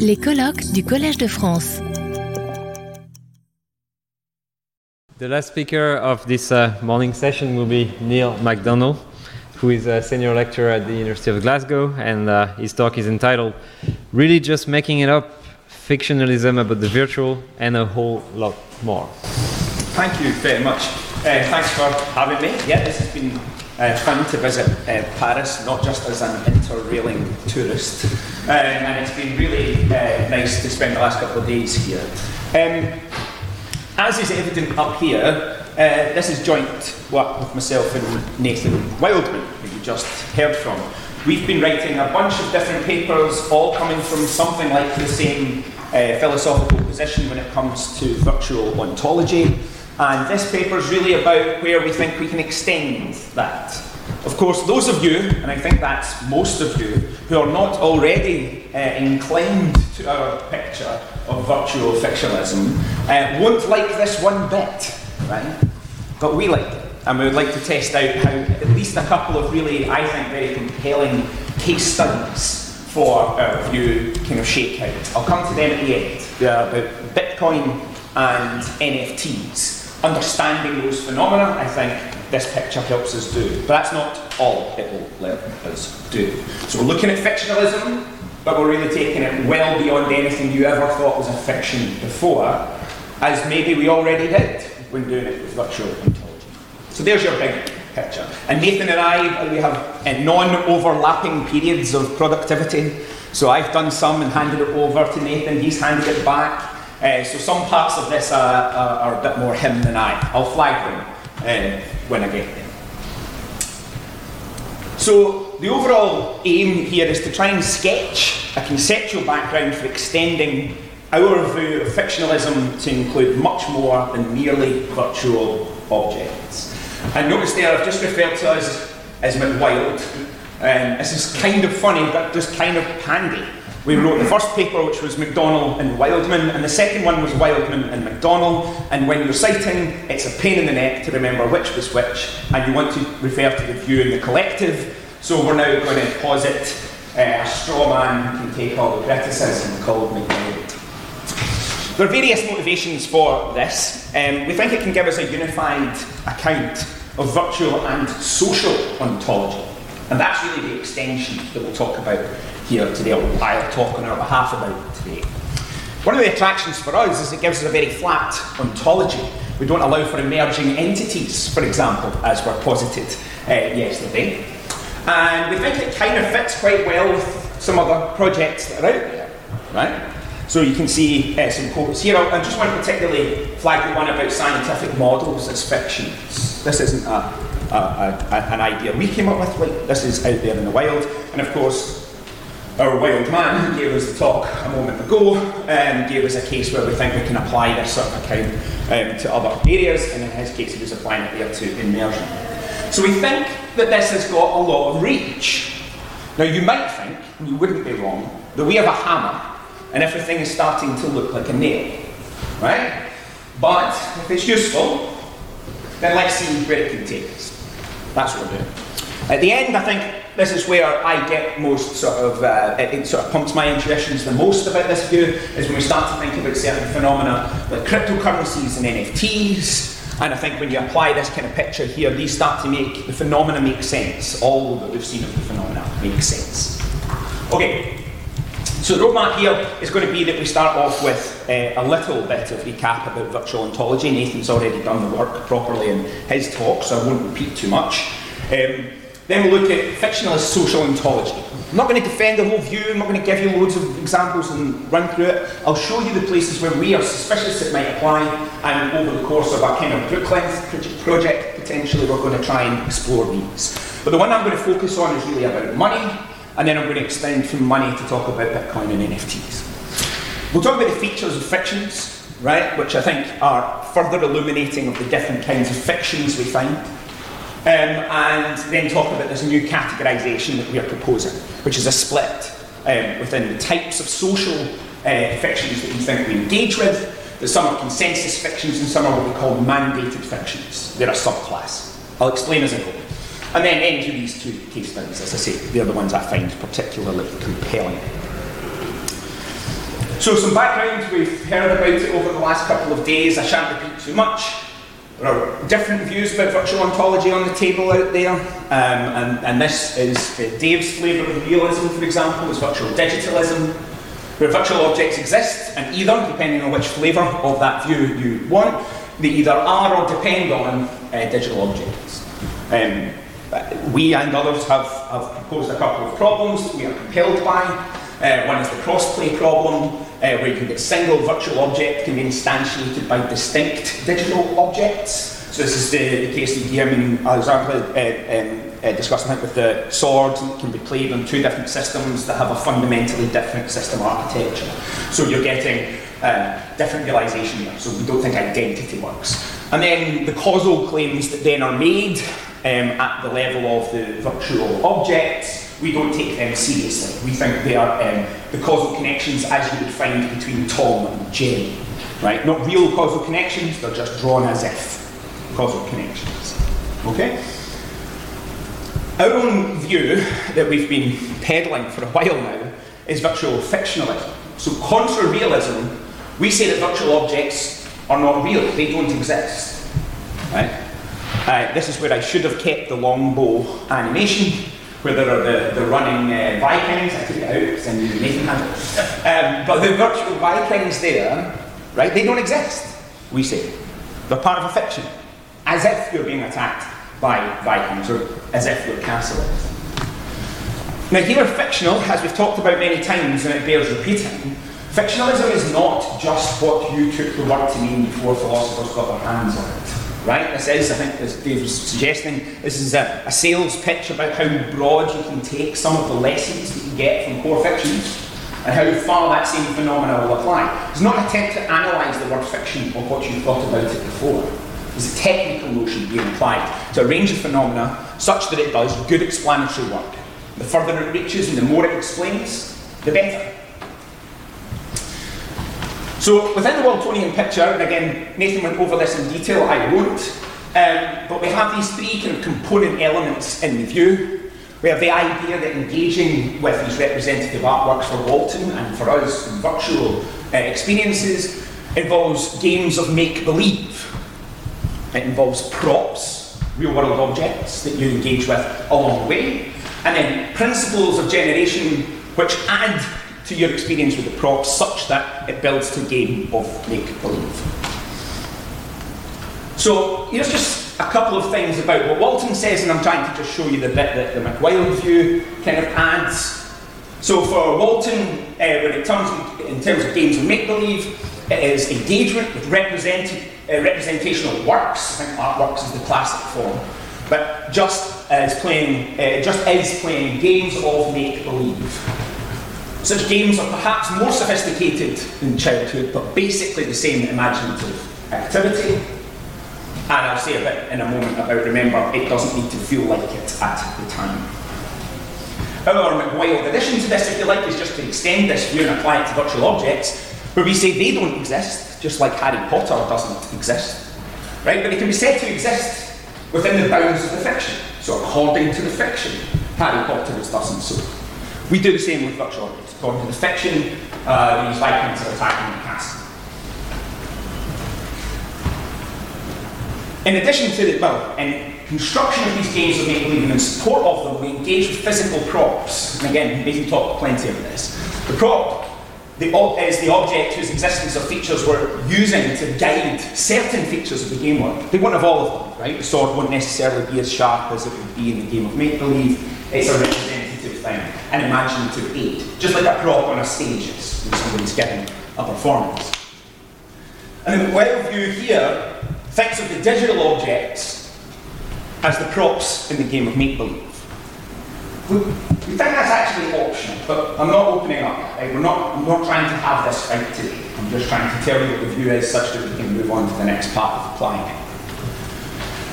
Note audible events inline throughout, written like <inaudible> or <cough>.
Les colloques du Collège de France. The last speaker of this uh, morning session will be Neil McDonnell, who is a senior lecturer at the University of Glasgow, and uh, his talk is entitled Really Just Making It Up Fictionalism About the Virtual and a Whole Lot More. Thank you very much. Uh, thanks for having me. Yeah, this has been uh, fun to visit uh, Paris, not just as an interrailing tourist, um, and it's been really uh, nice to spend the last couple of days here. Um, as is evident up here, uh, this is joint work with myself and Nathan Wildman, who you just heard from. We've been writing a bunch of different papers, all coming from something like the same uh, philosophical position when it comes to virtual ontology. And this paper is really about where we think we can extend that. Of course, those of you, and I think that's most of you, who are not already uh, inclined to our picture of virtual fictionalism, uh, won't like this one bit, right? But we like it, and we would like to test out how at least a couple of really, I think, very compelling case studies for our view kind of shake out. I'll come to them at the end. They're about Bitcoin and NFTs understanding those phenomena, I think this picture helps us do. But that's not all it will let us do. So we're looking at fictionalism, but we're really taking it well beyond anything you ever thought was a fiction before, as maybe we already did when doing it with virtual ontology. So there's your big picture. And Nathan and I, we have uh, non-overlapping periods of productivity. So I've done some and handed it over to Nathan, he's handed it back. Uh, so some parts of this are, are, are, a bit more him than I. I'll flag them uh, when I get them. So the overall aim here is to try and sketch a conceptual background for extending our view of fictionalism to include much more than merely virtual objects. And notice there I've just referred to us as McWild. Um, this is kind of funny, but just kind of handy. We wrote the first paper, which was McDonnell and Wildman, and the second one was Wildman and MacDonald. And when you're citing, it's a pain in the neck to remember which was which, and you want to refer to the view in the collective. So we're now going to posit uh, a straw man who can take all the criticism called MacDonald. There are various motivations for this. Um, we think it can give us a unified account of virtual and social ontology. And that's really the extension that we'll talk about here today, or I'll talk on our behalf about today. One of the attractions for us is it gives us a very flat ontology. We don't allow for emerging entities, for example, as were posited uh, yesterday. And we think it kind of fits quite well with some other projects that are out there, right? So you can see uh, some quotes here. I just want to particularly flag the one about scientific models as fictions. This isn't a, a, a, an idea we came up with, like this is out there in the wild. And of course, our wild man who gave us the talk a moment ago um, gave us a case where we think we can apply this sort of account um, to other areas, and in his case, he was applying it there to immersion. So we think that this has got a lot of reach. Now, you might think, and you wouldn't be wrong, that we have a hammer and everything is starting to look like a nail, right? But if it's useful, then let's see where it can take us. That's what we're doing. At the end, I think this is where I get most sort of, uh, it, it, sort of pumps my intuitions the most about this view, is when we start to think about certain phenomena like cryptocurrencies and NFTs. And I think when you apply this kind of picture here, these start to make the phenomena make sense. All that we've seen of the phenomena makes sense. Okay, so the roadmap here is going to be that we start off with uh, a little bit of recap about virtual ontology. Nathan's already done the work properly in his talk, so I won't repeat too much. Um, then we'll look at fictionalist social ontology. I'm not going to defend the whole view, I'm not going to give you loads of examples and run through it. I'll show you the places where we are suspicious it might apply, and over the course of our kind of book project, potentially we're going to try and explore these. But the one I'm going to focus on is really about money, and then I'm going to extend from money to talk about Bitcoin and NFTs. We'll talk about the features of fictions, right, which I think are further illuminating of the different kinds of fictions we find. Um, and then talk about this new categorisation that we are proposing, which is a split um, within the types of social uh, fictions that we think we engage with. That some are consensus fictions and some are what we call mandated fictions. They're a subclass. I'll explain as I go. And then end with these two case studies, as I say, they're the ones I find particularly compelling. So some background, we've heard about it over the last couple of days, I shan't repeat too much. There are different views about virtual ontology on the table out there, um, and, and, this is uh, Dave's flavour of realism, for example, is virtual digitalism, where virtual objects exist, and either, depending on which flavour of that view you want, they either are or depend on uh, digital objects. Um, we and others have, have proposed a couple of problems that we are compelled by. Uh, one is the crossplay problem, uh, where you can get single virtual object can be instantiated by distinct digital objects. So this is the, the case that Guillermin Alexandre uh, um, uh, discussing it with the swords that can be played on two different systems that have a fundamentally different system architecture. So you're getting um, different realization there. So we don't think identity works. And then the causal claims that then are made um, at the level of the virtual objects we don't take them seriously. We think they are um, the causal connections as you would find between Tom and Jerry. Right? Not real causal connections, they're just drawn as if causal connections. Okay? Our own view that we've been peddling for a while now is virtual fictionalism. So, contra realism, we say that virtual objects are not real, they don't exist. Right? Uh, this is where I should have kept the longbow animation where there are the, the running uh, Vikings. I took it out because I Nathan had it. Um, but the virtual Vikings there, right, they don't exist, we say. They're part of a fiction. As if you're being attacked by Vikings or as if you're castle. Now, here, fictional, as we've talked about many times and it bears repeating, fictionalism is not just what you took the word to mean before philosophers got their hands on it right? This is, I think, as Dave was suggesting, this is a, a, sales pitch about how broad you can take some of the lessons that you get from core fictions and how far that same phenomena will apply. It's not an attempt to analyse the word fiction or what you thought about it before. It's a technical notion being applied to a range of phenomena such that it does good explanatory work. The further it reaches and the more it explains, the better. So within the Waltonian picture, and again, Nathan went over this in detail, I won't, um, but we have these three kind of component elements in the view. We have the idea that engaging with these representative artworks for Walton and for us in virtual uh, experiences involves games of make-believe. It involves props, real-world objects that you engage with along the way, and then principles of generation which add to your experience with the props such that it builds to a game of make believe. So here's just a couple of things about what Walton says, and I'm trying to just show you the bit that the McWild view kind of adds. So for Walton, uh, when it comes in terms of games of make believe, it is engagement with represent, uh, representational works. I think artworks is the classic form, but just as playing, uh, just as playing games of make believe. Such games are perhaps more sophisticated in childhood, but basically the same imaginative activity. And I'll say a bit in a moment about remember, it doesn't need to feel like it at the time. However, McWild addition to this, if you like, is just to extend this view and apply it to virtual objects, where we say they don't exist, just like Harry Potter doesn't exist. Right? But they can be said to exist within the bounds of the fiction. So according to the fiction, Harry Potter is thus and so. We do the same with virtual objects. According to the fiction, uh, these Vikings are attacking the castle. In addition to the, well, in construction of these games of make-believe and in support of them, we engage with physical props. And again, Nathan talked plenty of this. The prop the is the object whose existence or features we're using to guide certain features of the game work. They won't have all of them, right? The sword won't necessarily be as sharp as it would be in the game of make-believe. It's a representative thing, an imaginative aid, just like a prop on a stage is when somebody's giving a performance. And the well view here thinks of the digital objects as the props in the game of make-believe. We, we think that's actually optional, but I'm not opening up. Right? We're not, I'm not trying to have this fight today. I'm just trying to tell you what the view is such that we can move on to the next part of applying it.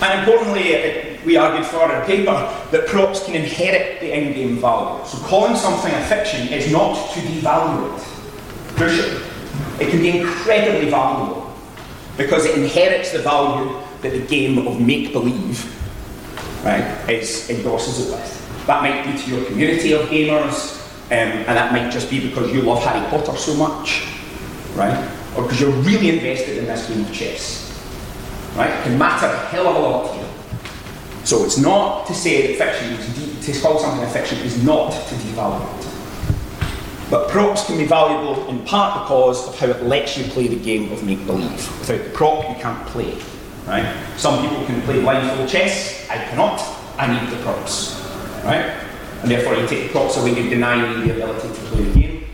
And importantly, it, we argued for in paper that props can inherit the in-game value. So calling something a fiction is not to devalue it. It can be incredibly valuable because it inherits the value that the game of make-believe right, is, endorses it with. That might be to your community of gamers, um, and that might just be because you love Harry Potter so much. right? Or because you're really invested in this game of chess, right? It can matter a hell of a lot. So it's not to say that fiction is de- to call something a fiction is not to devalue it. But props can be valuable in part because of how it lets you play the game of make believe. Without the prop, you can't play. Right? Some people can play blindfold chess. I cannot. I need the props. Right? And therefore, you take the props away, you deny me the ability to play the game.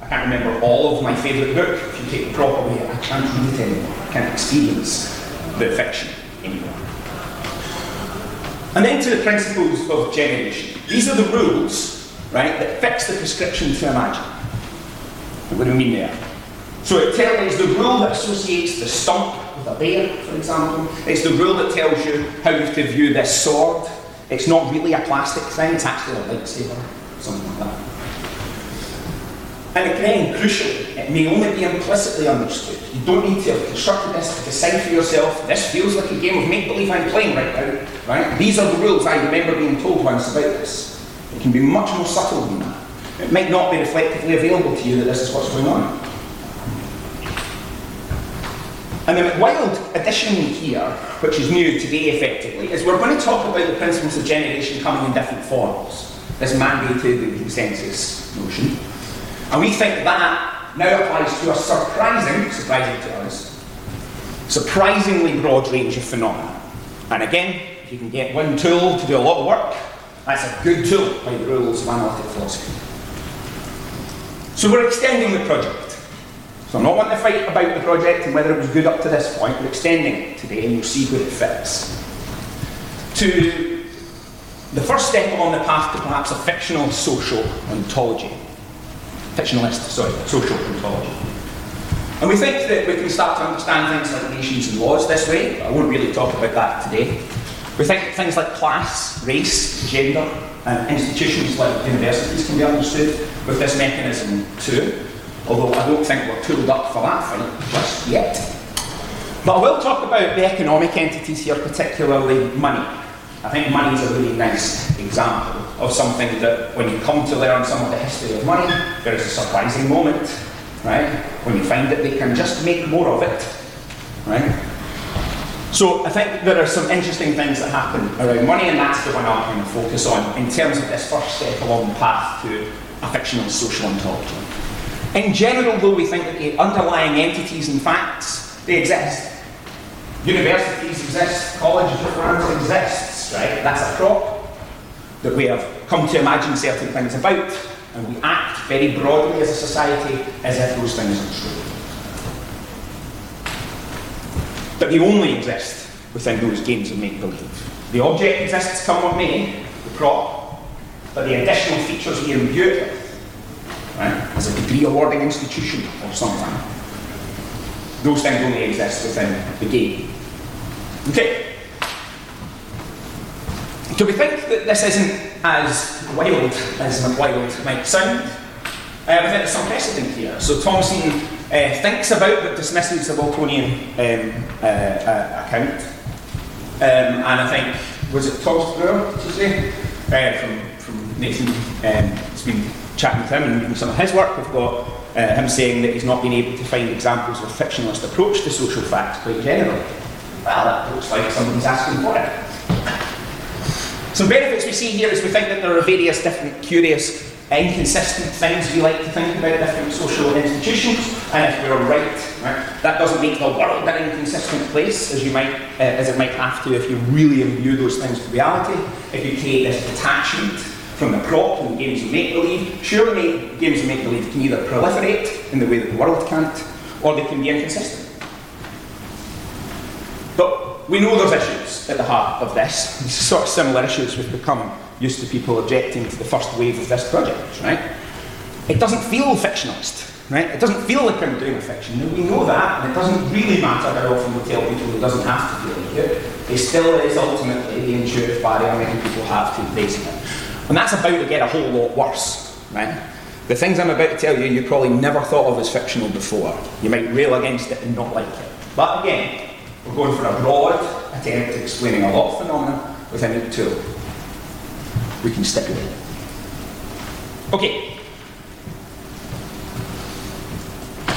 I can't remember all of my favourite book. If you take the prop away, I can't read it anymore. I can't experience the fiction anymore. And then to the principles of generation. These are the rules, right, that fix the prescription to imagine. What do we mean there? So it tells it's the rule that associates the stump with a bear, for example. It's the rule that tells you how you have to view this sword. It's not really a plastic thing, it's actually a lightsaber, something like that. And again, crucially, it may only be implicitly understood. You don't need to have constructed this to decide for yourself, this feels like a game of make-believe I'm playing right now. Right? These are the rules I remember being told once about this. It can be much more subtle than that. It might not be reflectively available to you that this is what's going on. And the wild addition here, which is new today effectively, is we're going to talk about the principles of generation coming in different forms. This mandated and consensus notion. And we think that now applies to a surprising, surprising to us, surprisingly broad range of phenomena. And again, if you can get one tool to do a lot of work, that's a good tool by the rules of analytic philosophy. So we're extending the project. So I'm not wanting to fight about the project and whether it was good up to this point. We're extending it today and you'll see where it fits. To the first step on the path to perhaps a fictional social ontology. Fictionalist, sorry, social ontology. And we think that we can start to understand things like nations and laws this way, I won't really talk about that today. We think things like class, race, gender, and institutions like universities can be understood with this mechanism too although I don't think we're tooled up for that fight just yet. But I will talk about the economic entities here, particularly money. I think money is a really nice example of something that when you come to learn some of the history of money, there is a surprising moment, right? When you find that they can just make more of it, right? So I think there are some interesting things that happen around money, and that's the one I'm going to focus on in terms of this first step along the path to a fictional social ontology. In general, though, we think that the underlying entities and facts, they exist. Universities exist, colleges of France exists, right? That's a prop that we have come to imagine certain things about, and we act very broadly as a society as if those things are true. But they only exist within those games of make-believe. The object exists, come what may, the prop, but the additional features we imbue it with right, as a degree awarding institution or something. Those things only exist within the game. Okay. Do we think that this isn't as wild as wild might sound? Uh, I think there's some precedent here. So Thomasson uh, thinks about but dismisses the Waltonian um, uh, uh, account. Um, and I think, was it Brewer, did you say? Uh, from, from Nathan, um, it's been chatting with him and reading some of his work, we've got uh, him saying that he's not been able to find examples of a fictionalist approach to social facts quite generally. Well, that looks like somebody's asking for it. Some benefits we see here is we think that there are various different curious, inconsistent things we like to think about different social institutions, and if we're right, right that doesn't make the world an inconsistent place as you might, uh, as it might have to if you really imbue those things with reality. If you create this detachment from the prop in games of make-believe. Surely games of make-believe can either proliferate in the way that the world can't, or they can be inconsistent. But we know there's issues at the heart of this. <laughs> Sort of similar issues we've become used to people objecting to the first wave of this project, right? It doesn't feel fictionalist, right? It doesn't feel like I'm doing a fiction. We know that, and it doesn't really matter how often we tell people it doesn't have to feel like it. It still is ultimately the intuitive barrier many people have to facing it. And that's about to get a whole lot worse, right? The things I'm about to tell you, you probably never thought of as fictional before. You might rail against it and not like it. But again, we're going for a broad attempt at explaining a lot of phenomena within a tool. We can stipulate. Okay.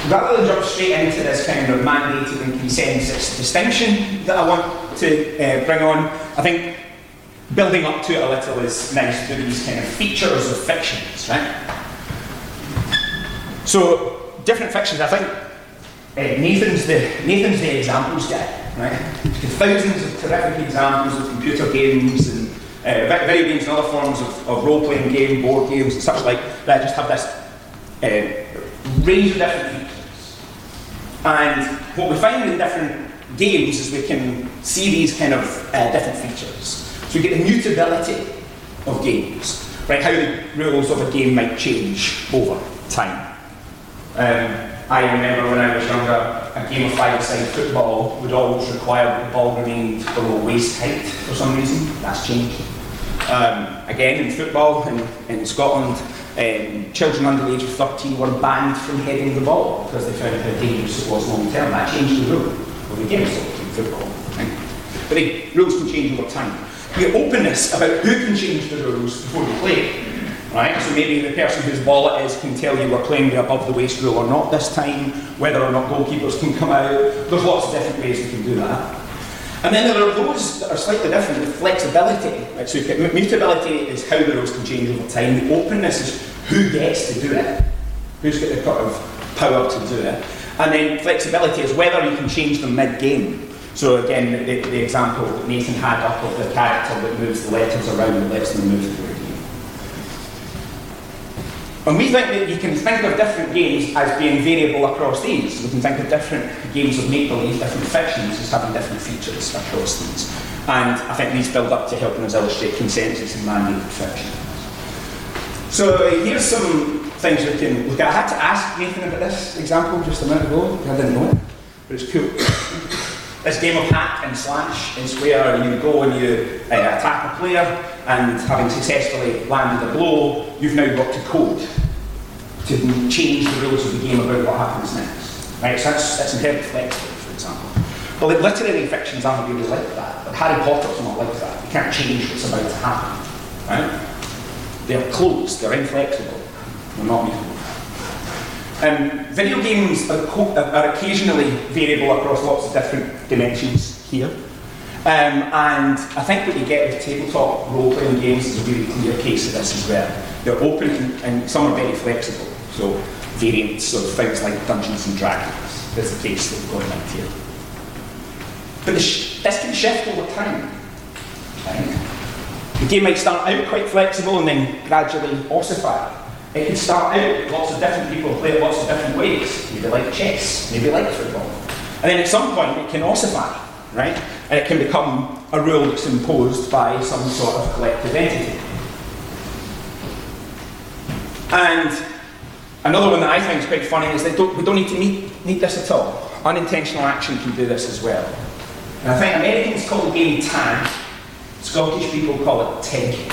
rather than jump straight into this kind of mandated and consensus distinction that I want to uh, bring on, I think building up to it a little is nice to these kind of features of fictions, right? So, different fictions, I think uh, Nathan's, the, Nathan's the examples guy, right? Thousands of terrific examples of computer games and uh, video games and other forms of, of role-playing game, board games and such like that just have this uh, range of different features. And what we find in different games is we can see these kind of uh, different features. So we get the mutability of games, right? How the rules of a game might change over time. Um, I remember when I was younger, a game of five-a-side football would always require the ball remained below waist height for some reason. That's changed. Um, again, in football in, in Scotland, um, children under the age of 13 were banned from heading the ball because they found how dangerous it was long term. That changed the rule of the game football. But the rules can change over time the openness about who can change the rules before you play. Right? So maybe the person whose ball it is can tell you we're playing the above the waist rule or not this time, whether or not goalkeepers can come out. There's lots of different ways you can do that. And then there are those that are slightly different, the flexibility. Right? So mutability is how the rules can change over time. The openness is who gets to do it, who's got the kind of power to do it. And then flexibility is whether you can change them mid-game. So again, the, the, example that Nathan had up of the character that moves the letters around and lets them move through. And we think that you can think of different games as being variable across these. We can think of different games of make-believe, different fictions as having different features across these. And I think these build up to helping us illustrate consensus and mandated fiction. So here's some things we can look at. I had to ask Nathan about this example just a minute ago. I didn't know it, but it's cool. <coughs> This game of hack and slash is where you go and you uh, attack a player, and having successfully landed a blow, you've now got to code to change the rules of the game about what happens next. Right? So that's, that's inherently flexible, for example. Well, like, literary fictions aren't really like that. But Harry Potter's not like that. You can't change what's about to happen. Right? They're closed, they're inflexible, they're not mutable. Um, video games are, are, occasionally variable across lots of different dimensions here. Um, and I think what you get with tabletop role-playing games is a really clear case of this as well. They're open and, some are very flexible. So variants of things like Dungeons and Dragons is the case that we're going with here. But this can shift over time. The game might start out quite flexible and then gradually ossify. It can start out, lots of different people play it lots of different ways. Maybe like chess, maybe like football. And then at some point it can ossify, right? And it can become a rule that's imposed by some sort of collective entity. And another one that I think is quite funny is that don't, we don't need to need, need this at all. Unintentional action can do this as well. And I think Americans call the game tag, Scottish people call it TIG.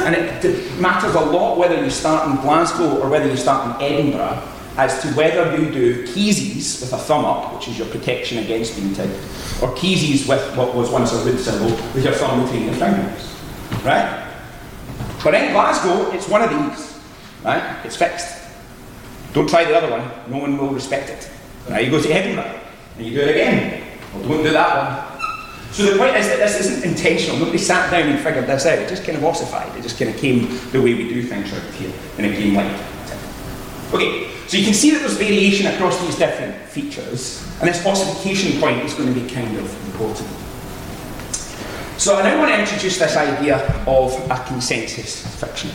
And it matters a lot whether you start in Glasgow or whether you start in Edinburgh as to whether you do keysies with a thumb up, which is your protection against being tipped, or keysies with what was once a root symbol with your thumb between your fingers. Right? But in Glasgow, it's one of these. Right? It's fixed. Don't try the other one, no one will respect it. Now you go to Edinburgh and you do it again. Well, don't do that one. So the point is that this isn't intentional. Nobody sat down and figured this out. It just kind of ossified. It just kind of came the way we do things right here in a game like that. Okay, so you can see that there's variation across these different features, and this ossification point is going to be kind of important. So I now want to introduce this idea of a consensus fiction.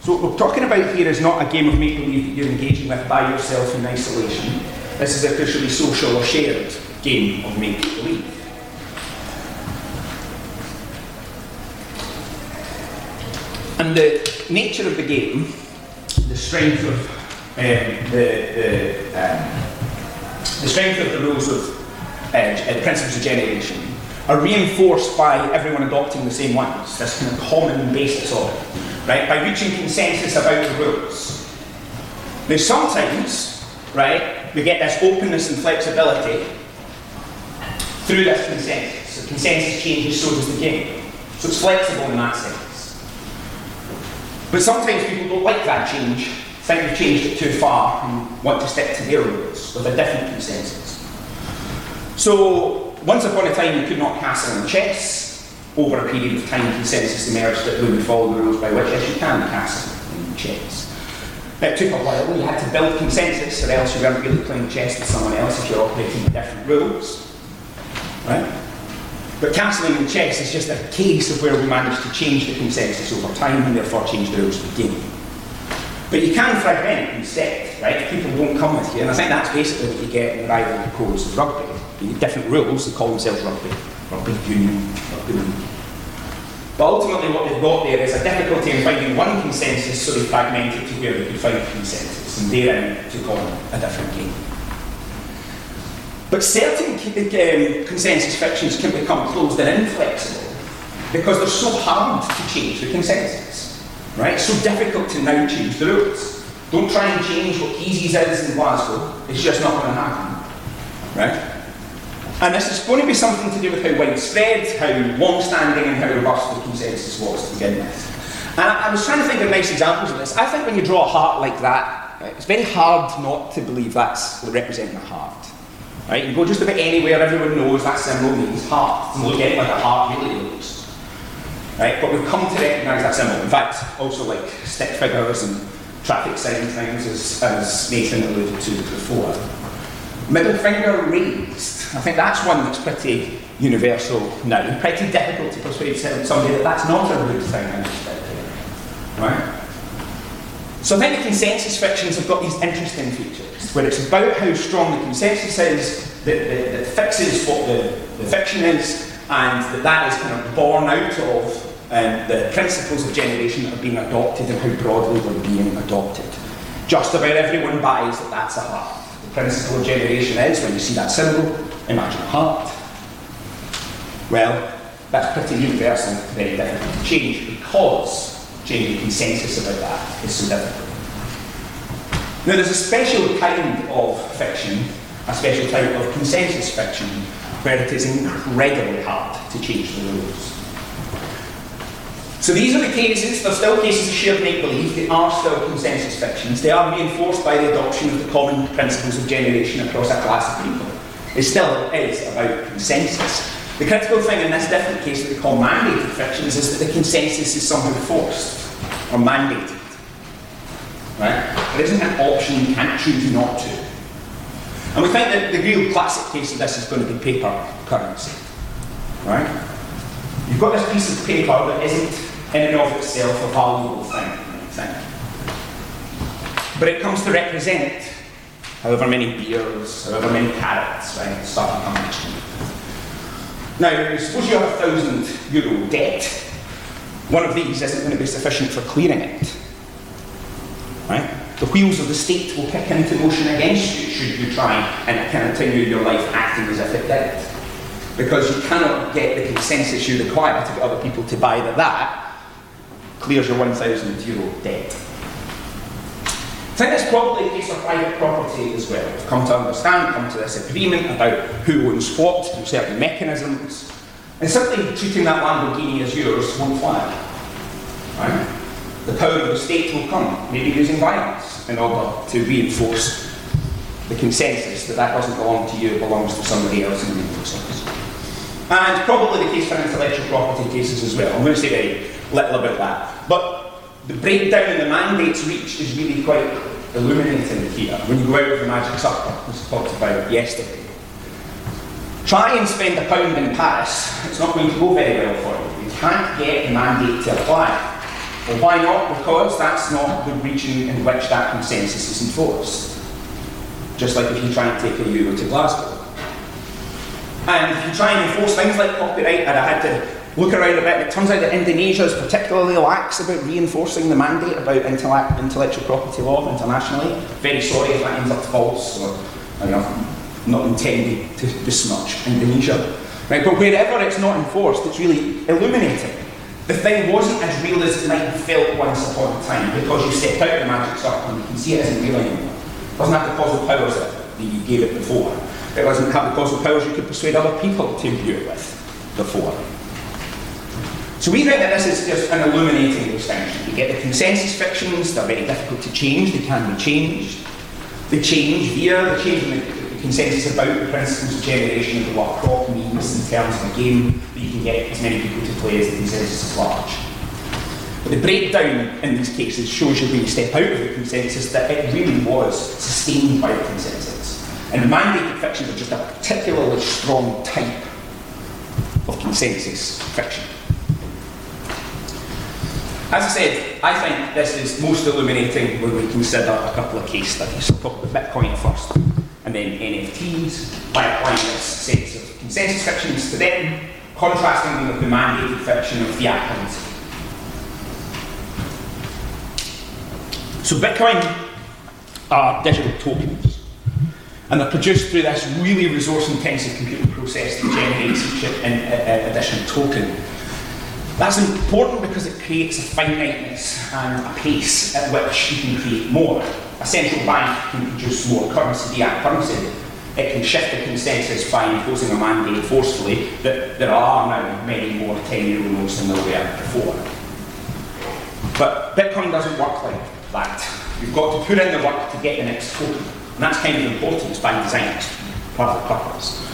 So what we're talking about here is not a game of make-believe that you're engaging with by yourself in isolation. This is a crucially social or shared game of make-believe. And the nature of the game, the strength of the, the, um, the strength of the rules of uh, the principles of generation are reinforced by everyone adopting the same ones, this kind of common basis of it, right? By reaching consensus about the rules. Now, sometimes, right, we get this openness and flexibility through this consensus. So consensus changes, so does the game. So it's flexible in that sense. But sometimes people don't like that change, think we've changed it too far, and want to stick to their rules with a different consensus. So, once upon a time, you could not castle in chess. Over a period of time, consensus emerged that we would follow the rules by which yes, you can castle in chess. It took a while. You had to build consensus, or else you weren't really playing chess with someone else if you're operating different rules. Right? But castling in chess is just a case of where we managed to change the consensus over time and therefore change the rules of the game. But you can fragment instead, right? People won't come with you, and I think that's basically what you get in the codes of rugby. You get different rules, they call themselves rugby, rugby union, rugby. But ultimately what they've got there is a difficulty in finding one consensus, so they fragment it to where they could find consensus, and therein took a different game. But certain um, consensus fictions can become closed and inflexible because they're so hard to change the consensus. Right? It's so difficult to now change the rules. Don't try and change what Easy's is in Glasgow. It's just not going to happen. Right? And this is going to be something to do with how widespread, how long-standing and how robust the consensus was to begin with. And I, I was trying to think of nice examples of this. I think when you draw a heart like that, it's very hard not to believe that's representing a heart. Right? You go just about anywhere, everyone knows that symbol means heart. And look at it like a heart really looks. Right? But we've come to recognise that symbol. In fact, also like stick figures and traffic sign things, as, as Nathan alluded to before. Middle finger raised. I think that's one that's pretty universal now. Pretty difficult to persuade somebody that that's not a rude thing Right? So I think the consensus fictions have got these interesting features, where it's about how strong the consensus is that, that, that fixes what the, the fiction is, and that that is kind of born out of um, the principles of generation that are being adopted and how broadly they're being adopted. Just about everyone buys that that's a heart. The principle of generation is when you see that symbol, imagine a heart. Well, that's pretty universal, very difficult to change because changing consensus about that is so difficult. Now, there's a special kind of fiction, a special type of consensus fiction, where it is incredibly hard to change the rules. So these are the cases, they're still cases of shared make-believe, they are still consensus fictions, they are reinforced by the adoption of the common principles of generation across a class of people. It still is about consensus. The critical thing in this different case that we call mandated fictions is that the consensus is somehow forced or mandated. Right? There isn't an option you can't choose not to. And we think that the real classic case of this is going to be paper currency. Right? You've got this piece of paper that isn't in and of itself a valuable thing. But it comes to represent however many beers, however many carrots, right, next Now, suppose you have a thousand euro debt. One of these isn't going to be sufficient for clearing it. Right? The wheels of the state will kick into motion against you should you try and continue your life acting as if it did. Because you cannot get the consensus you require to get other people to buy that clears your 1,000 euro debt. I think it's probably a case of private property as well. We've come to understand, come to this agreement about who owns what through certain mechanisms. And simply treating that Lamborghini as yours won't fly. Right? The power of the state will come, maybe using violence, in order to reinforce the consensus that that doesn't belong to you, it belongs to somebody else in the process. And probably the case for intellectual property cases as well. I'm going to say very little about that. But the breakdown in the mandates reach is really quite illuminating here when you go out of the magic circle, as we talked about yesterday. Try and spend a pound in Paris, it's not going to go very well for you. You can't get the mandate to apply. Well, why not? Because that's not the region in which that consensus is enforced. Just like if you try and take a euro to Glasgow. And if you try and enforce things like copyright, and I had to look around a bit, it turns out that Indonesia is particularly lax about reinforcing the mandate about intellect, intellectual property law internationally. Very sorry if that ends up false, or you know, not intended to besmirch Indonesia. Right, but wherever it's not enforced, it's really illuminating. The thing wasn't as real as it might have felt once upon a time because you stepped out the magic circle and you can see it isn't real anymore. It doesn't have the causal powers that you gave it before. It doesn't have the causal powers you could persuade other people to view it with before. So we think that this is just an illuminating distinction. You get the consensus fictions, they're very difficult to change, they can be changed. They change via the change in the consensus about the principles of generation and what prop means in terms of the game that you can get as many people to play as the consensus is large. But the breakdown in these cases shows you when you step out of the consensus that it really was sustained by the consensus. And mandated fictions are just a particularly strong type of consensus fiction. As I said, I think this is most illuminating when we consider a couple of case studies. So talk about Bitcoin first, and then NFTs, by applying this sense of consensus fictions to them, contrasting them with the mandated fiction of currency. So Bitcoin are digital tokens, and they're produced through this really resource-intensive computing process that generates each additional token. That's important because it creates a finiteness and a pace at which you can create more. A central bank can produce more currency via currency. It can shift the consensus by imposing a mandate forcefully that there are now many more 10 euro notes than there were before. But Bitcoin doesn't work like that. You've got to put in the work to get the next token. And that's kind of important, by design, part of the purpose.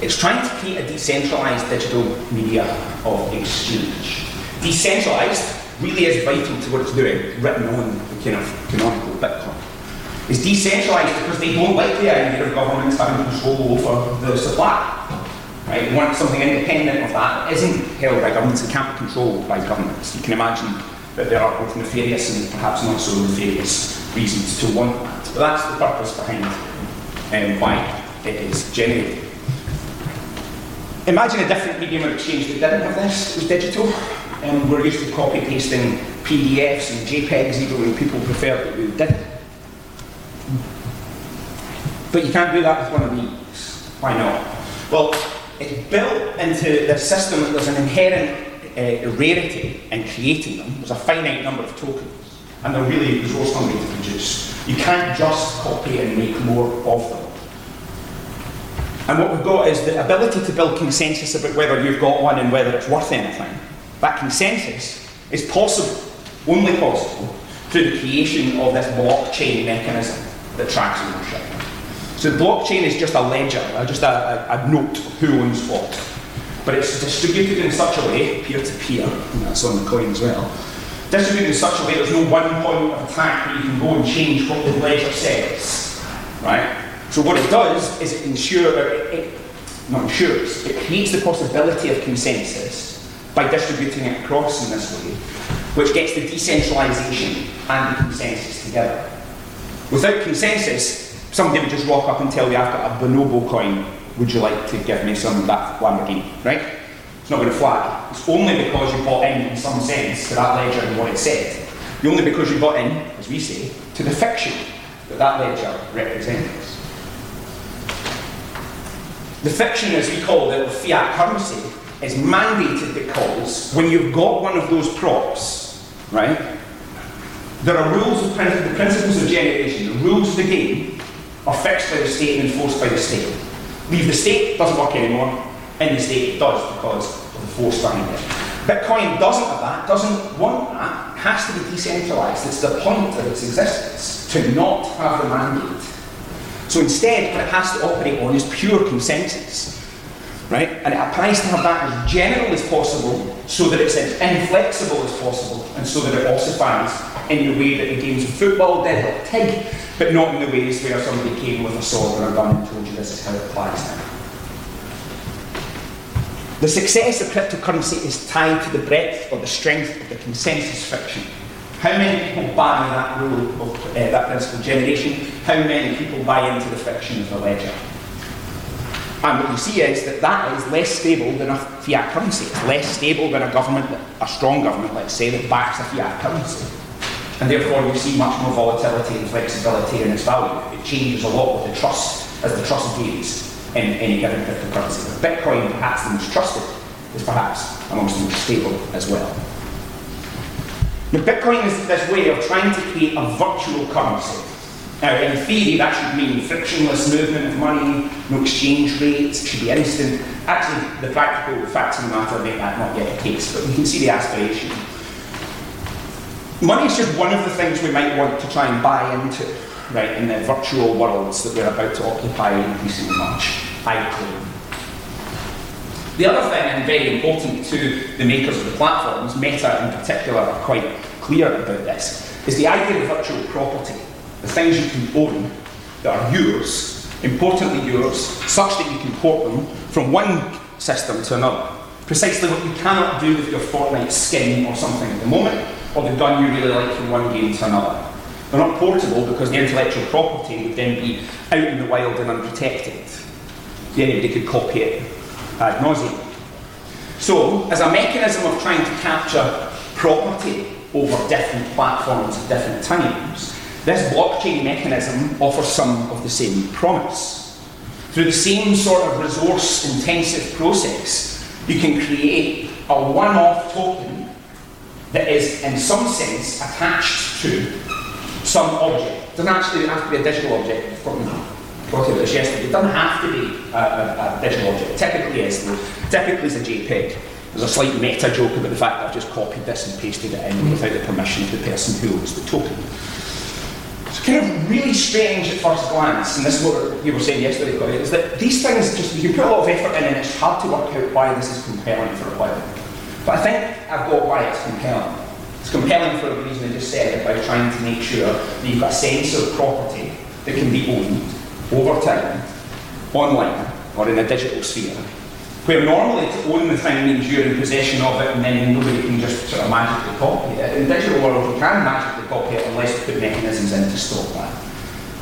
It's trying to create a decentralized digital media of exchange. Decentralized really is vital to what it's doing, written on the kind of canonical Bitcoin. It's decentralized because they don't like the idea of governments having control over the supply. Right? They want something independent of that that isn't held by governments and can't be controlled by governments. You can imagine that there are both nefarious and perhaps not so nefarious reasons to want that. But that's the purpose behind um, why it is generated. Imagine a different medium of exchange that didn't have this, it was digital. Um, we're used to copy pasting PDFs and JPEGs even when people prefer that we did. But you can't do that with one of these. Why not? Well, it's built into the system that there's an inherent uh, rarity in creating them. There's a finite number of tokens, and they're really resource hungry to produce. You can't just copy and make more of them. And what we've got is the ability to build consensus about whether you've got one and whether it's worth anything. That consensus is possible, only possible, through the creation of this blockchain mechanism that tracks ownership. So the blockchain is just a ledger, just a, a, a note of who owns what. But it's distributed in such a way, peer to peer, and that's on the coin as well, distributed in such a way there's no one point of attack where you can go and change what the ledger says. Right? So what it does is it ensures, it, it, not ensures, it creates the possibility of consensus by distributing it across in this way, which gets the decentralisation and the consensus together. Without consensus, somebody would just rock up and tell you, I've got a bonobo coin, would you like to give me some of that Lamborghini, right? It's not going to fly. It's only because you bought in, in some sense, to that ledger and what it said. The Only because you bought in, as we say, to the fiction that that ledger represents. The fiction, as we call it, of fiat currency, is mandated because when you've got one of those props, right, there are rules of the principles of generation, the rules of the game are fixed by the state and enforced by the state. Leave the state, doesn't work anymore. In the state, it does because of the force behind it. Bitcoin doesn't have that, doesn't want that, has to be decentralized. It's the point of its existence to not have the mandate. So instead, what it has to operate on is pure consensus. Right? And it applies to have that as general as possible so that it's as inflexible as possible and so that it ossifies in the way that the games of football did help TIG, but not in the ways where somebody came with a sword or a gun and told you this is how it applies now. The success of cryptocurrency is tied to the breadth or the strength of the consensus fiction. How many people buy that rule of uh, that principle generation? How many people buy into the fiction of the ledger? And what you see is that that is less stable than a fiat currency. It's less stable than a government, a strong government, let's say, that backs a fiat currency. And therefore, you see much more volatility and flexibility in its value. It changes a lot with the trust as the trust varies in any given cryptocurrency. But Bitcoin, perhaps the most trusted, is perhaps amongst the most stable as well. Now, Bitcoin is this way of trying to create a virtual currency. Now, in theory, that should mean frictionless movement of money, no exchange rates, should be instant. Actually, the practical facts of the matter make that not yet the case, but we can see the aspiration. Money is just one of the things we might want to try and buy into. right, in the virtual worlds that we're about to occupy increasingly much, I claim. The other thing, and very important to the makers of the platforms, Meta in particular, are quite clear about this, is the idea of virtual property. The things you can own that are yours, importantly yours, such that you can port them from one system to another. Precisely what you cannot do with your Fortnite skin or something at the moment, or the gun you really like from one game to another. They're not portable because the intellectual property would then be out in the wild and unprotected. Anybody could copy it ad nauseum. So, as a mechanism of trying to capture property over different platforms at different times, this blockchain mechanism offers some of the same promise. Through the same sort of resource intensive process, you can create a one off token that is, in some sense, attached to some object. It doesn't actually have to be a digital object talked about this yesterday. It doesn't have to be a, a, a digital object. Typically is. Typically it's a JPEG. There's a slight meta joke about the fact that I've just copied this and pasted it in without the permission of the person who owns the token. It's kind of really strange at first glance, and this is what you were saying yesterday, Corey, is that these things just, you can put a lot of effort in and it's hard to work out why this is compelling for a while. But I think I've got why it's compelling. It's compelling for the reason I just said, by trying to make sure that you've got a sense of property that can be owned over time, online, or in a digital sphere, where normally to own the thing means you're in possession of it and then nobody can just sort of magically copy it. In the digital world, you can magically copy it unless you put mechanisms in to stop that.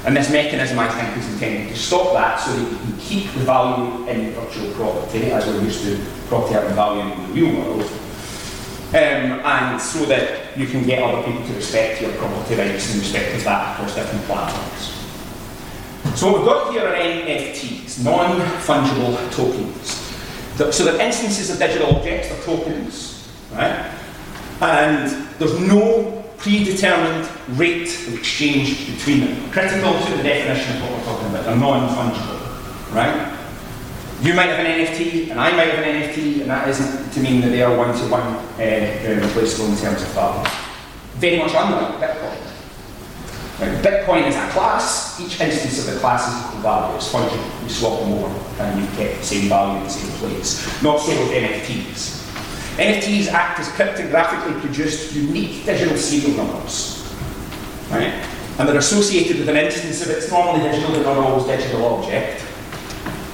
And this mechanism, I think, is intended to stop that so that you can keep the value in virtual property, as we're used to property having value in the real world, um, and so that you can get other people to respect your property rights in respect of that across different platforms. So what we've got here are NFTs, non-fungible tokens. So they're instances of digital objects, they're tokens, right? And there's no predetermined rate of exchange between them. Critical to the definition of what we're talking about, they're non-fungible, right? You might have an NFT, and I might have an NFT, and that isn't to mean that they are one-to-one uh, replaceable in terms of value. Very much unlike Bitcoin. Right? Bitcoin is a class, each instance of the class is equal value. It's fungible. You swap them over and you get the same value in the same place. Not so with NFTs. NFTs act as cryptographically produced unique digital serial numbers. Right? And they're associated with an instance of it's normally digital but not always digital object.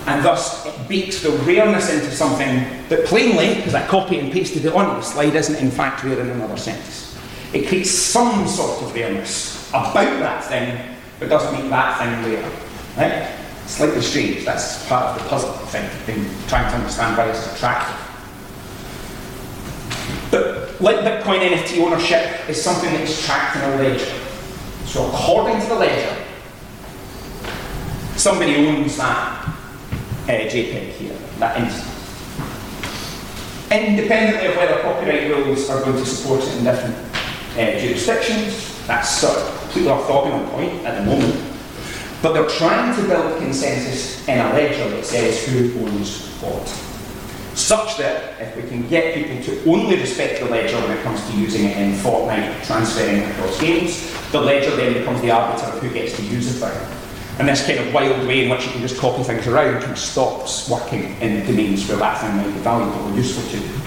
And thus it bakes the rareness into something that plainly, because I copy and pasted it onto the slide, isn't in fact rare in another sense. It creates some sort of rareness about that thing, but doesn't make that thing real. Right? Slightly strange. That's part of the puzzle, I think, in trying to understand why it's attractive. Like Bitcoin NFT ownership is something that is tracked in a ledger. So according to the ledger, somebody owns that uh, JPEG here, that instance. Independently of whether copyright rules are going to support it in different uh, jurisdictions, that's sort of completely orthogonal point at the moment. But they're trying to build consensus in a ledger that says who owns what. Such that if we can get people to only respect the ledger when it comes to using it in Fortnite, transferring across games, the ledger then becomes the arbiter of who gets to use the thing. And this kind of wild way in which you can just copy things around kind of stops working in the domains where that thing might be valuable or useful to you.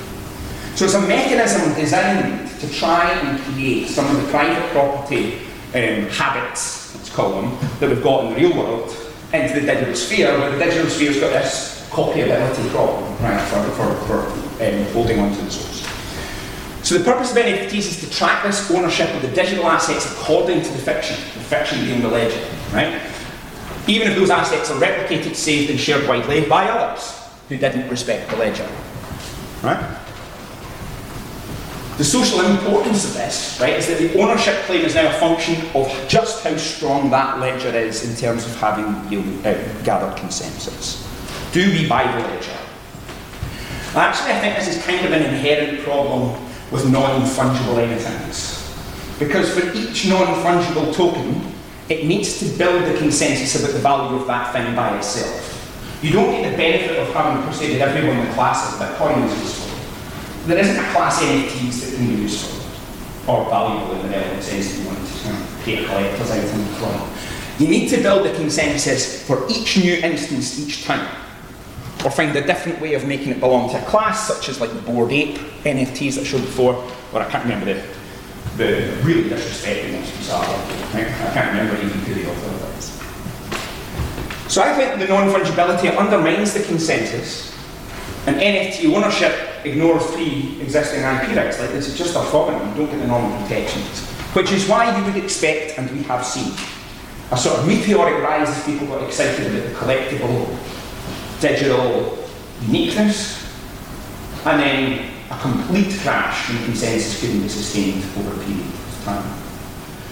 So it's a mechanism designed to try and create some of the private property um, habits, let's call them, that we've got in the real world into the digital sphere, where the digital sphere's got this copyability problem, right, for, for, for um, holding on to the source. So the purpose of NFTs is to track this ownership of the digital assets according to the fiction, the fiction being the ledger, right? Even if those assets are replicated, saved and shared widely by others who didn't respect the ledger, right? The social importance of this, right, is that the ownership claim is now a function of just how strong that ledger is in terms of having uh, gathered consensus. Do we buy the ledger? Actually, I think this is kind of an inherent problem with non-fungible anythings. Because for each non-fungible token, it needs to build the consensus about the value of that thing by itself. You don't get the benefit of having persuaded everyone in the class that Bitcoin is useful there isn't a class NFTs that can be useful or valuable in the relevant sense you want to kind of create a collector's item from. You need to build a consensus for each new instance each time. Or find a different way of making it belong to a class, such as like the Bored Ape NFTs that I showed before, or I can't remember the, the really disrespecting ones from Sarah. I can't remember even who the author was. So I think the non-fungibility undermines the consensus, and NFT ownership ignores three existing IP rights. Like this is just a orthogonal, you don't get the normal protections. Which is why you would expect, and we have seen, a sort of meteoric rise as people got excited about the collectible, digital uniqueness, and then a complete crash when consensus couldn't be sustained over a period of time.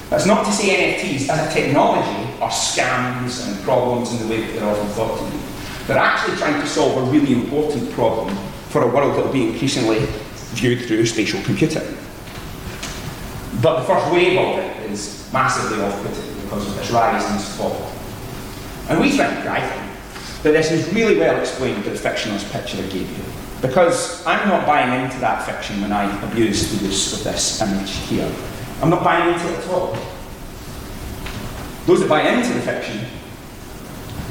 That's not to say NFTs as a technology are scams and problems in the way that they're often thought to be. They're actually trying to solve a really important problem for a world that will be increasingly viewed through spatial computing. But the first wave of it is massively off-putting because of this rise and this fall. And we think, I think, that this is really well explained by the fictionalist picture I gave you. Because I'm not buying into that fiction when I abuse the use of this image here. I'm not buying into it at all. Those that buy into the fiction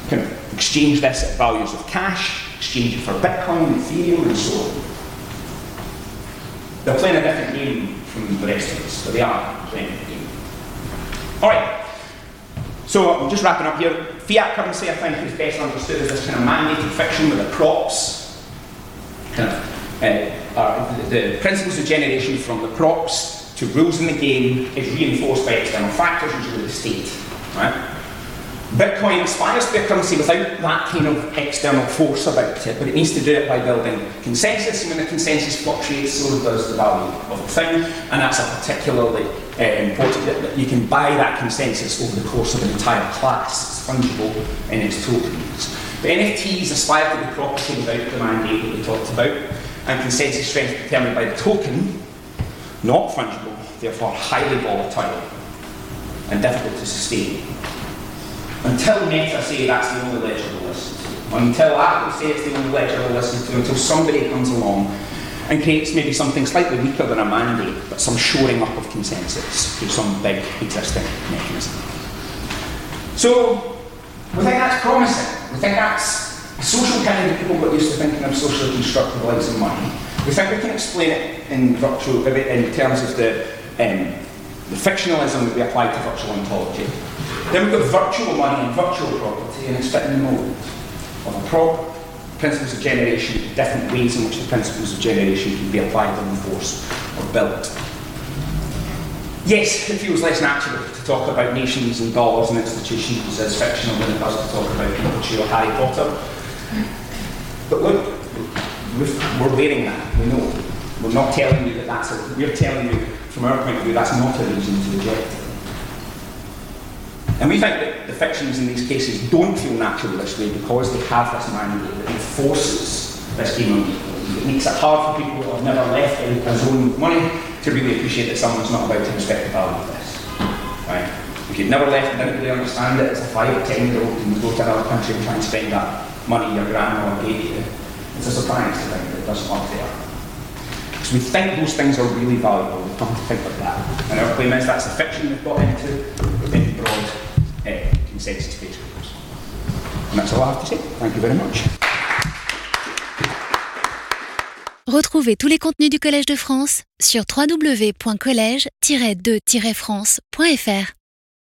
can exchange this at values of cash, exchange it for Bitcoin, Ethereum, and so on. They're playing a different game from the rest of us, but they are playing a game. All right. So I'm just wrapping up here. Fiat currency, I think, is best understood as this kind of mandated fiction with the props, kind of, uh, the principles of generation from the props to rules in the game is reinforced by external factors, usually the state. Right? Bitcoin aspires to currency without that kind of external force about it, but it needs to do it by building consensus, and when the consensus fluctuates, so does the value of the thing, and that's a particularly uh, important that you can buy that consensus over the course of an entire class. It's fungible in its tokens. But NFTs aspire to be property without the mandate that we talked about, and consensus strength determined by the token, not fungible therefore highly volatile and difficult to sustain. Until Meta say that's the only ledger we'll listen to, until Apple say it's the only ledger we'll listen to, until somebody comes along and creates maybe something slightly weaker than a mandate, but some shoring up of consensus through some big existing mechanism. So, we think that's promising. We think that's a social kind of people got used to thinking of socially constructive lives and money. We think we can explain it in virtual, in terms of the um, the fictionalism that we apply to virtual ontology. Then we've got virtual money and virtual property, and it's the mold of a prop, principles of generation, different ways in which the principles of generation can be applied or enforced or built. Yes, it feels less natural to talk about nations and dollars and institutions as fictional than it does to talk about Pikachu or Harry Potter. But look, we're wearing that, we know. We're not telling you that that's it. We're telling you from our point of view, that's not a reason to reject. And we think that the fictions in these cases don't feel natural this way because they have this mandate that enforces this game of It makes it hard for people who have never left their own money to really appreciate that someone's not about to respect the value of this. Right? If you've never left and didn't really understand it, it's a five or ten year old and you go to another country and try and spend that money your grandmother gave you. It's a surprise to think that it doesn't work there. So we think those things are really valuable. We come to think of that. And our claim is that's the fiction we've got into uh, consensus-based. And that's all I have to say. Thank you very much. Retrouvez tous les contenus du Collège de France sur www.colège-2-france.fr.